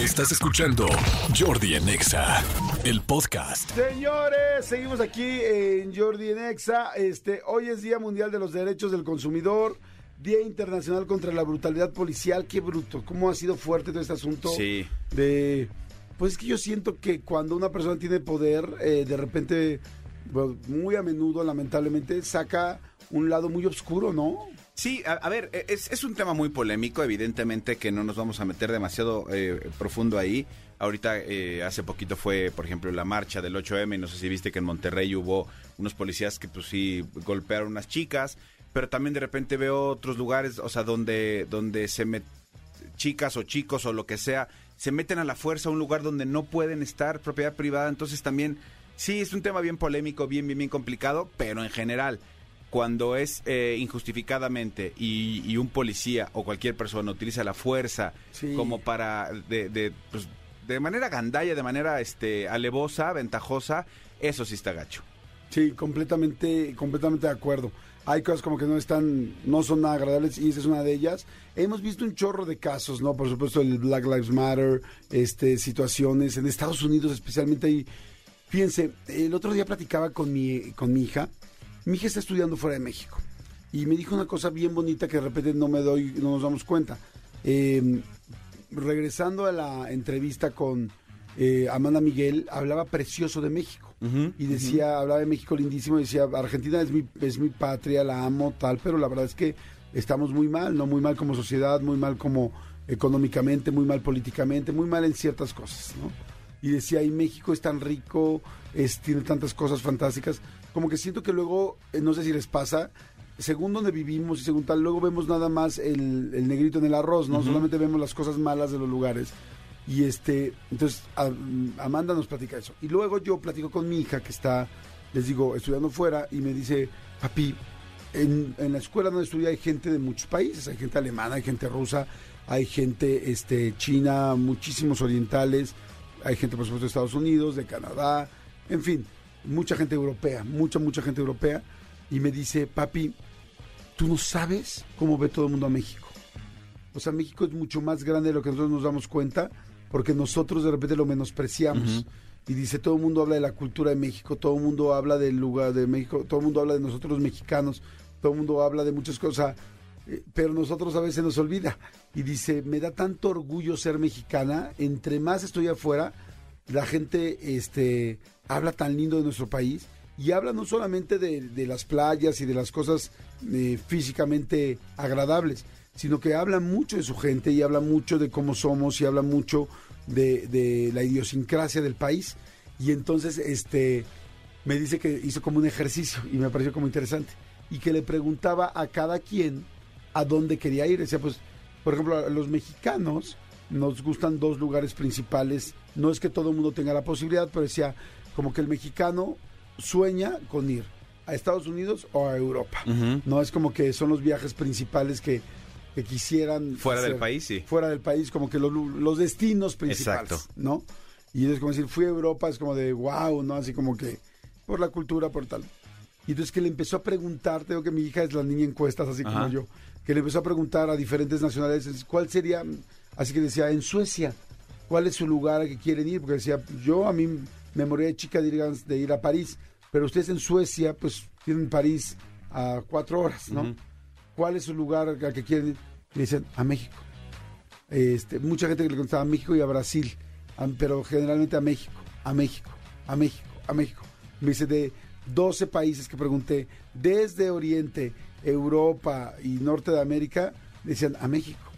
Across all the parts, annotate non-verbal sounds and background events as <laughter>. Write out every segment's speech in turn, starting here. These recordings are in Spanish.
Estás escuchando Jordi en Exa, el podcast. Señores, seguimos aquí en Jordi en Exa. Este, hoy es Día Mundial de los Derechos del Consumidor, Día Internacional contra la Brutalidad Policial. Qué bruto, cómo ha sido fuerte todo este asunto Sí. de... Pues es que yo siento que cuando una persona tiene poder, eh, de repente, bueno, muy a menudo, lamentablemente, saca un lado muy oscuro, ¿no? Sí, a, ver, e, es, es un tema muy polémico, evidentemente que no nos vamos a meter demasiado eh, profundo ahí. Ahorita, eh, hace poquito fue, por ejemplo, la marcha del 8M, y no sé si viste que en Monterrey hubo unos policías que pues sí golpearon unas chicas, pero también de repente veo otros lugares, o sea, donde, donde se met chicas o chicos o lo que sea, se meten a la fuerza a un lugar donde no pueden estar, propiedad privada, entonces también, sí, es un tema bien polémico, bien, bien, bien complicado, pero en general, cuando es eh, injustificadamente y, y un policía o cualquier persona utiliza la fuerza Sí. como para, de, de, pues, de manera gandalla, de manera este, alevosa, ventajosa, eso sí está gacho. Sí, completamente, completamente de acuerdo. Hay cosas como que no están, no son nada agradables y esa es una de ellas. Hemos visto un chorro de casos, ¿no? Por supuesto el Black Lives Matter, este, situaciones en Estados Unidos especialmente ahí. Fíjense, el otro día platicaba con mi, con mi hija. Mi hija está estudiando fuera de México y me dijo una cosa bien bonita que de repente no me doy, no nos damos cuenta. Eh, regresando a la entrevista con eh, Amanda Miguel, hablaba precioso de México. y decía, hablaba de México lindísimo, decía, Argentina es mi, es mi patria, la amo, tal, pero la verdad es que estamos muy mal, ¿no? Muy mal como sociedad, muy mal como económicamente, muy mal políticamente, muy mal en ciertas cosas, ¿no? Y decía, y México es tan rico, es, tiene tantas cosas fantásticas, como que siento que luego, eh, no sé si les pasa, según donde vivimos y según tal, luego vemos nada más el, el negrito en el arroz, ¿no? Solamente vemos las cosas malas de los lugares. Y este, entonces a- Amanda nos platica eso. Y luego yo platico con mi hija que está, les digo, estudiando fuera y me dice, papi, en, en la escuela donde estudia hay gente de muchos países, hay gente alemana, hay gente rusa, hay gente este, china, muchísimos orientales, hay gente por supuesto de Estados Unidos, de Canadá, en fin, mucha gente europea, mucha, mucha gente europea. Y me dice, papi, tú no sabes cómo ve todo el mundo a México. O sea, México es mucho más grande de lo que nosotros nos damos cuenta, porque nosotros de repente lo menospreciamos. Y dice, todo el mundo habla de la cultura de México, todo el mundo habla del lugar de México, todo el mundo habla de nosotros los mexicanos, todo el mundo habla de muchas cosas, eh, pero nosotros a veces nos olvida. Y dice, me da tanto orgullo ser mexicana, entre más estoy afuera, la gente este, habla tan lindo de nuestro país y habla no solamente de, las playas y de las cosas eh, físicamente agradables, sino que habla mucho de su gente y habla mucho de cómo somos y habla mucho de, de la idiosincrasia del país. Y entonces este, me dice que hizo como un ejercicio y me pareció como interesante y que le preguntaba a cada quien a dónde quería ir. Decía, pues, por ejemplo, a los mexicanos nos gustan dos lugares principales. No es que todo el mundo tenga la posibilidad, pero decía, como que el mexicano sueña con ir a Estados Unidos o a Europa. No es como que son los viajes principales que, que quisieran. Fuera del país, sí. Fuera del país, como que los, los destinos principales, Exacto. ¿no? Y es como decir, fui a Europa, es como de wow, ¿no? Así como que por la cultura, por tal. Y entonces que le empezó a preguntar, tengo que mi hija es la niña encuestas, así como yo, que le empezó a preguntar a diferentes nacionalidades, ¿cuál sería? Así que decía, en Suecia, ¿cuál es su lugar al que quieren ir? Porque decía, yo a mí me moría de chica de ir, a- de ir a París, pero ustedes en Suecia, pues tienen París a cuatro horas, ¿no? ¿Cuál es su lugar al que quieren ir? Y dicen, a México. Este, mucha gente que le contestaba a México y a Brasil, a- pero generalmente a México, a México, a México, a México. Me dice de 12 países que pregunté, desde Oriente, Europa y Norte de América, decían a México.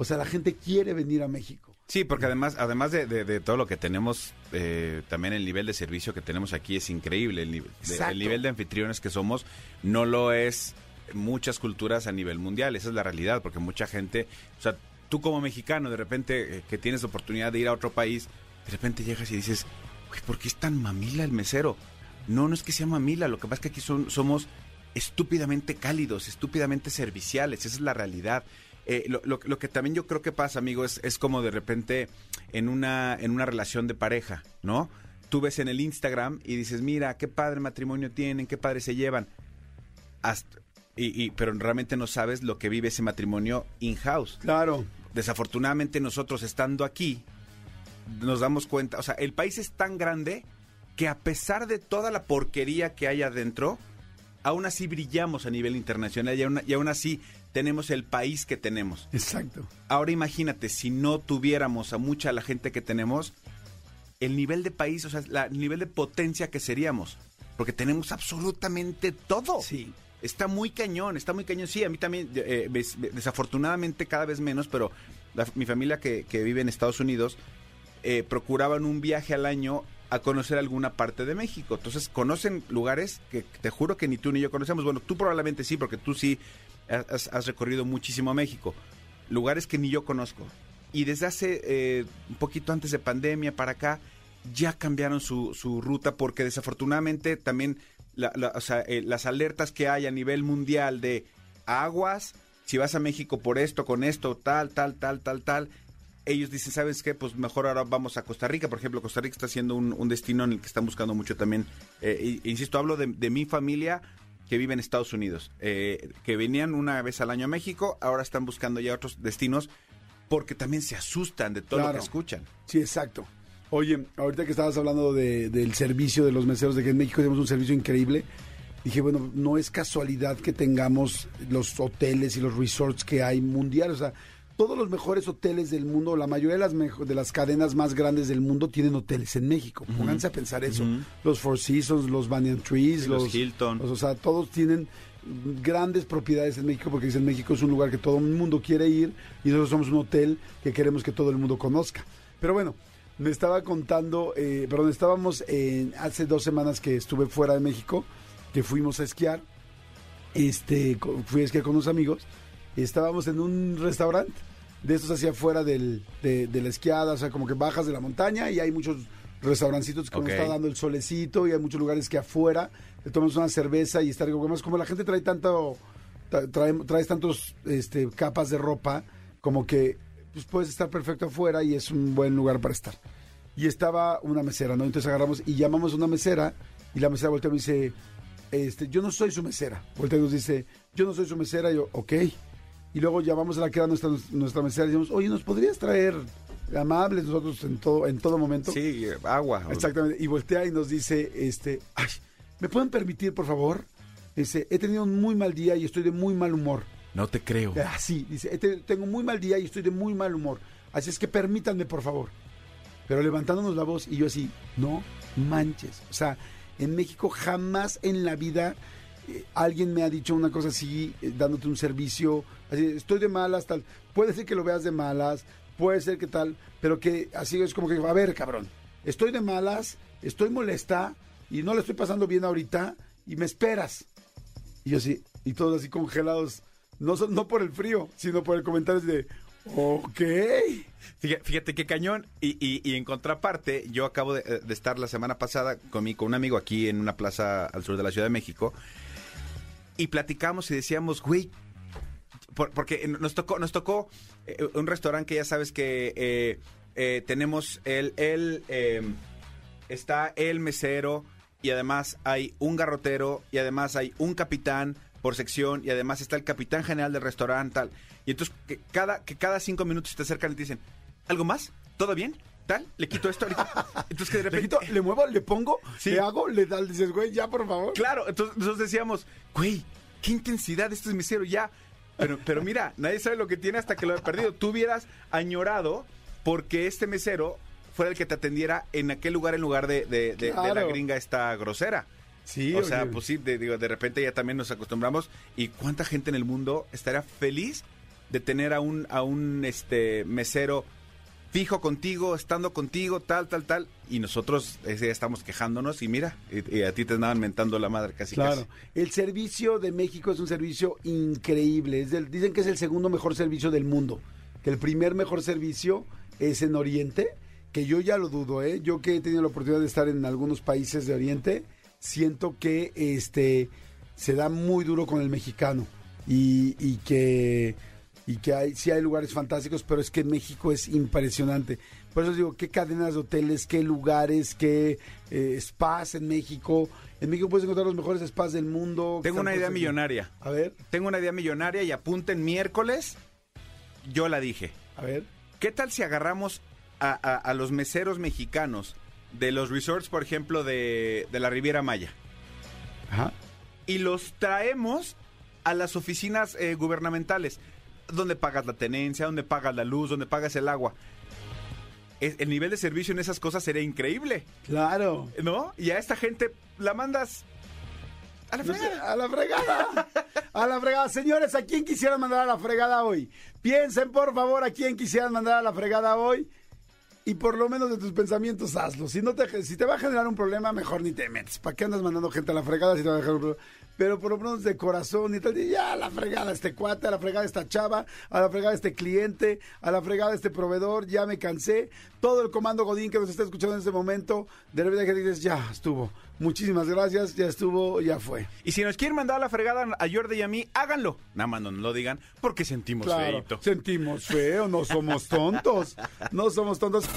O sea, la gente quiere venir a México. Sí, porque además, además de, de- de todo lo que tenemos, eh, también el nivel de servicio que tenemos aquí es increíble. El, nivel- de- el nivel de anfitriones que somos no lo es muchas culturas a nivel mundial. Esa es la realidad, porque mucha gente, o sea, tú como mexicano, de repente eh, que tienes la oportunidad de ir a otro país, de repente llegas y dices, "Güey, ¿por qué es tan mamila el mesero? No, no es que sea mamila, lo que pasa es que aquí son, somos estúpidamente cálidos, estúpidamente serviciales, esa es la realidad. Eh, lo, lo- lo que también yo creo que pasa, amigo, es, es como de repente en una, en una relación de pareja, ¿no? Tú ves en el Instagram y dices, mira, qué padre matrimonio tienen, qué padre se llevan. Hasta- y, y- pero realmente no sabes lo que vive ese matrimonio in-house. Claro. Desafortunadamente nosotros estando aquí, nos damos cuenta, o sea, el país es tan grande que a pesar de toda la porquería que hay adentro, aún así brillamos a nivel internacional y aún, y aún así tenemos el país que tenemos. Exacto. Ahora imagínate, si no tuviéramos a mucha la gente que tenemos, el nivel de país, o sea, la- el nivel de potencia que seríamos. Porque tenemos absolutamente todo. Sí. Está muy cañón, está muy cañón. Sí, a mí también, eh, ves- desafortunadamente cada vez menos, pero la- mi familia que, que vive en Estados Unidos eh, procuraban un viaje al año a conocer alguna parte de México. Entonces conocen lugares que te juro que ni tú ni yo conocemos. Bueno, tú probablemente sí, porque tú sí has, recorrido muchísimo México. Lugares que ni yo conozco. Y desde hace eh, un poquito antes de pandemia para acá, ya cambiaron su, ruta porque desafortunadamente también la- eh, las alertas que hay a nivel mundial de aguas, si vas a México por esto, con esto, tal, tal, tal, tal, tal, ellos dicen, ¿sabes qué? Pues mejor ahora vamos a Costa Rica. Por ejemplo, Costa Rica está siendo un, destino en el que están buscando mucho también. Eh, insisto, hablo de mi familia que vive en Estados Unidos, eh, que venían una vez al año a México, ahora están buscando ya otros destinos porque también se asustan de todo lo que escuchan. Sí, exacto. Oye, ahorita que estabas hablando de- del servicio de los meseros, de que en México tenemos un servicio increíble, dije, bueno, no es casualidad que tengamos los hoteles y los resorts que hay mundiales. O sea, todos los mejores hoteles del mundo, la mayoría de las, de las cadenas más grandes del mundo tienen hoteles en México. Pónganse a pensar eso. Los Four Seasons, los Banyan Trees, los Hilton. los- o sea, todos tienen grandes propiedades en México porque dicen México es un lugar que todo el mundo quiere ir y nosotros somos un hotel que queremos que todo el mundo conozca. Pero bueno, me estaba contando, eh, perdón, estábamos en, hace dos semanas que estuve fuera de México, que fuimos a esquiar, este, fui a esquiar con unos amigos, y estábamos en un restaurante de estos hacia afuera del, de, de la esquiada, o sea, como que bajas de la montaña y hay muchos restaurancitos que nos está dando el solecito y hay muchos lugares que afuera te tomas una cerveza y está rico. Además, como la gente trae tanto, tra- trae, traes tantos este, capas de ropa, como que pues, puedes estar perfecto afuera y es un buen lugar para estar. Y estaba una mesera, ¿no? Entonces agarramos y llamamos a una mesera y la mesera voltea y me dice, este, yo no soy su mesera. Voltea y nos dice, yo no soy su mesera. Y yo, ok. Y luego llamamos a la que era nuestra, nuestra mesera y decimos, oye, ¿nos podrías traer amables nosotros en todo, en todo momento? Sí, agua. Exactamente. Y voltea y nos dice, este, ay, ¿me pueden permitir, por favor? Dice, he tenido un muy mal día y estoy de muy mal humor. No te creo. Así, dice, "He te- tengo muy mal día y estoy de muy mal humor. Así es que permítanme, por favor. Pero levantándonos la voz y yo así, no manches. O sea, en México jamás en la vida eh, alguien me ha dicho una cosa así, eh, dándote un servicio, así, estoy de malas, tal. Puede ser que lo veas de malas, puede ser que tal, pero que así es como que, a ver, cabrón, estoy de malas, estoy molesta y no le estoy pasando bien ahorita y me esperas. Y yo así, y todos así congelados, no, no por el frío, sino por el comentario de, ok. Fíjate, qué cañón. Y, y- y en contraparte, yo acabo de, estar la semana pasada con, mi, con un amigo aquí en una plaza al sur de la Ciudad de México. Y platicamos y decíamos, güey, por- porque nos tocó, nos tocó eh, un restaurante que ya sabes que eh, eh, tenemos el, el eh, está el mesero y además hay un garrotero y además hay un capitán por sección y además está el capitán general del restaurante tal y entonces que cada que cada cinco minutos te acercan y te dicen algo más todo bien tal le quito esto ahorita entonces que de <laughs> Le, repente quito, le muevo, le pongo, Sí. le hago, le da, dices, güey, ya, por favor. Claro, entonces nosotros decíamos, güey, qué intensidad este mesero ya. Pero, pero mira, nadie sabe lo que tiene hasta que lo ha perdido. Tú hubieras añorado porque este mesero fuera el que te atendiera en aquel lugar en lugar de, de- de- de la gringa esta grosera. Sí, o sea, pues sí, de, digo, de repente ya también nos acostumbramos. ¿Y cuánta gente en el mundo estaría feliz de tener a un, a un este mesero fijo contigo, estando contigo, tal, tal, tal? Y nosotros ese día estamos quejándonos y mira, y, y a ti te andaban mentando la madre casi Claro. casi. El servicio de México es un servicio increíble. Es del- dicen que es el segundo mejor servicio del mundo. Que el primer mejor servicio es en Oriente, que yo ya lo dudo, ¿eh? Yo que he tenido la oportunidad de estar en algunos países de Oriente, siento que este se da muy duro con el mexicano. Y, y que y que hay, sí hay lugares fantásticos, pero es que México es impresionante. Por eso digo, qué cadenas de hoteles, qué lugares, qué eh, spas en México. En México puedes encontrar los mejores spas del mundo. Tengo una idea millonaria. A ver, Tengo una idea millonaria y apunten miércoles. Yo la dije. a ver. ¿Qué tal si agarramos a, a- a los meseros mexicanos de los resorts, por ejemplo, de, de la Riviera Maya. Ajá. y los traemos a las oficinas eh, gubernamentales, donde pagas la tenencia, donde pagas la luz, donde pagas el agua. Es- el nivel de servicio en esas cosas sería increíble, Claro. ¿no? Y a esta gente la mandas a la fregada. a la fregada. A la fregada. Señores, ¿a quién quisieran mandar a la fregada hoy? Piensen, por favor, a quién quisieran mandar a la fregada hoy. Y por lo menos de tus pensamientos hazlo. Si, no te, si te va a generar un problema, mejor ni te metes. ¿Para qué andas mandando gente a la fregada si te va a dejar un problema? Pero por lo menos de corazón y tal, ya a la fregada este cuate, a la fregada esta chava, a la fregada este cliente, a la fregada este proveedor, ya me cansé. Todo el comando Godín que nos está escuchando en este momento, de repente que dices, ya estuvo. Muchísimas gracias, ya estuvo, ya fue. Y si nos quieren mandar a la fregada a Jordi y a mí, háganlo. Nada más no nos lo digan porque sentimos Claro, feito. sentimos feo, no somos tontos. No somos tontos.